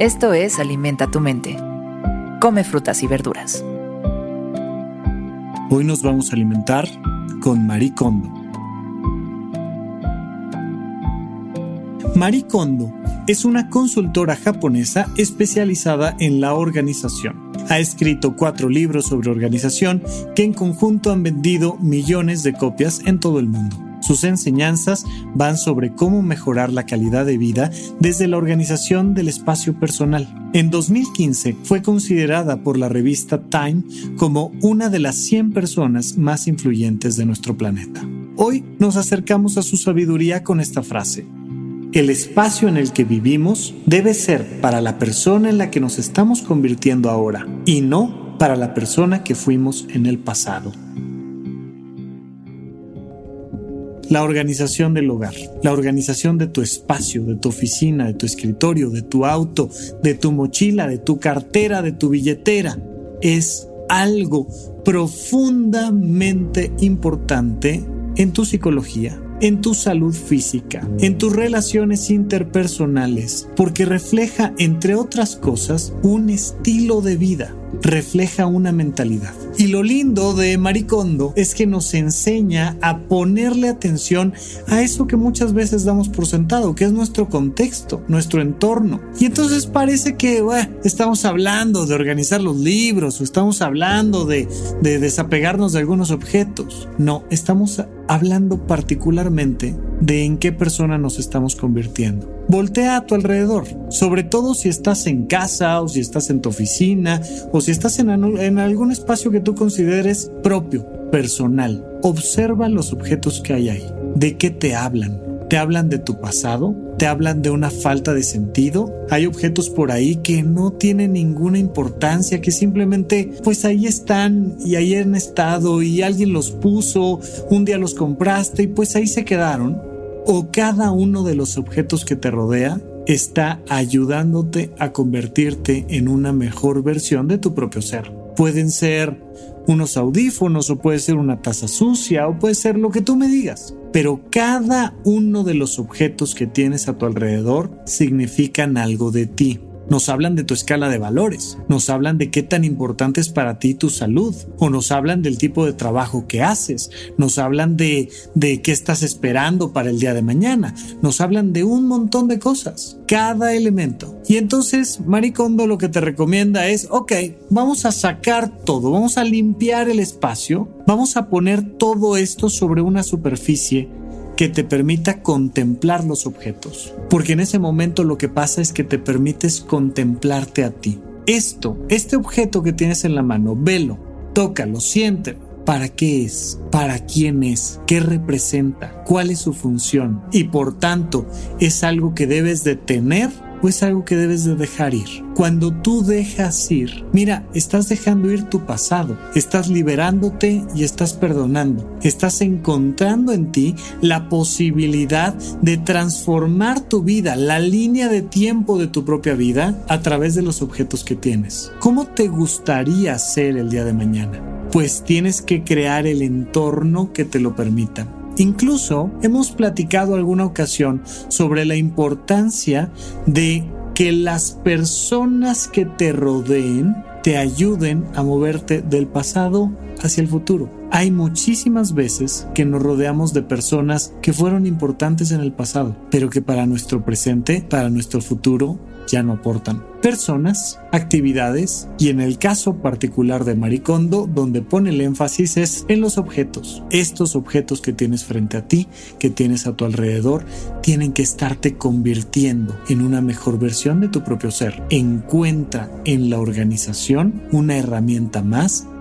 Esto es Alimenta tu mente. Come frutas y verduras. Hoy nos vamos a alimentar con Marie Kondo. Marie Kondo es una consultora japonesa especializada en la organización. Ha escrito cuatro libros sobre organización que en conjunto han vendido millones de copias en todo el mundo. Sus enseñanzas van sobre cómo mejorar la calidad de vida desde la organización del espacio personal. En 2015 fue considerada por la revista Time como una de las 100 personas más influyentes de nuestro planeta. Hoy nos acercamos a su sabiduría con esta frase. El espacio en el que vivimos debe ser para la persona en la que nos estamos convirtiendo ahora y no para la persona que fuimos en el pasado. La organización del hogar, la organización de tu espacio, de tu oficina, de tu escritorio, de tu auto, de tu mochila, de tu cartera, de tu billetera, es algo profundamente importante en tu psicología, en tu salud física, en tus relaciones interpersonales, porque refleja, entre otras cosas, un estilo de vida refleja una mentalidad. Y lo lindo de Maricondo es que nos enseña a ponerle atención a eso que muchas veces damos por sentado, que es nuestro contexto, nuestro entorno. Y entonces parece que estamos hablando de organizar los libros o estamos hablando de, de desapegarnos de algunos objetos. No, estamos hablando particularmente de en qué persona nos estamos convirtiendo. Voltea a tu alrededor, sobre todo si estás en casa o si estás en tu oficina o si estás en, algún espacio que tú consideres propio, personal. Observa los objetos que hay ahí. ¿De qué te hablan? ¿Te hablan de tu pasado? ¿Te hablan de una falta de sentido? Hay objetos por ahí que no tienen ninguna importancia, que simplemente pues ahí están y ahí han estado y alguien los puso, un día los compraste y pues ahí se quedaron o cada uno de los objetos que te rodea está ayudándote a convertirte en una mejor versión de tu propio ser. Pueden ser unos audífonos o puede ser una taza sucia o puede ser lo que tú me digas. Pero cada uno de los objetos que tienes a tu alrededor significan algo de ti. Nos hablan de tu escala de valores, nos hablan de qué tan importante es para ti tu salud, o nos hablan del tipo de trabajo que haces, nos hablan de, de qué estás esperando para el día de mañana, nos hablan de un montón de cosas, cada elemento. Y entonces Maricondo lo que te recomienda es, ok, vamos a sacar todo, vamos a limpiar el espacio, vamos a poner todo esto sobre una superficie que te permita contemplar los objetos. Porque en ese momento lo que pasa es que te permites contemplarte a ti. Esto, este objeto que tienes en la mano, velo, tócalo, siéntelo. ¿Para qué es? ¿Para quién es? ¿Qué representa? ¿Cuál es su función? Y por tanto, es algo que debes de tener es algo que debes de dejar ir. Cuando tú dejas ir, mira, estás dejando ir tu pasado, estás liberándote y estás perdonando, estás encontrando en ti la posibilidad de transformar tu vida, la línea de tiempo de tu propia vida a través de los objetos que tienes. ¿Cómo te gustaría ser el día de mañana? Pues tienes que crear el entorno que te lo permita. Incluso hemos platicado alguna ocasión sobre la importancia de que las personas que te rodeen te ayuden a moverte del pasado hacia el futuro. Hay muchísimas veces que nos rodeamos de personas que fueron importantes en el pasado, pero que para nuestro presente, para nuestro futuro, ya no aportan. Personas, actividades y en el caso particular de Maricondo, donde pone el énfasis es en los objetos. Estos objetos que tienes frente a ti, que tienes a tu alrededor, tienen que estarte convirtiendo en una mejor versión de tu propio ser. Encuentra en la organización una herramienta más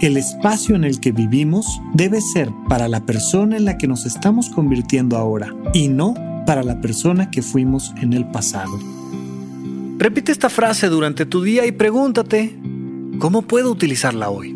El espacio en el que vivimos debe ser para la persona en la que nos estamos convirtiendo ahora y no para la persona que fuimos en el pasado. Repite esta frase durante tu día y pregúntate, ¿Cómo puedo utilizarla hoy?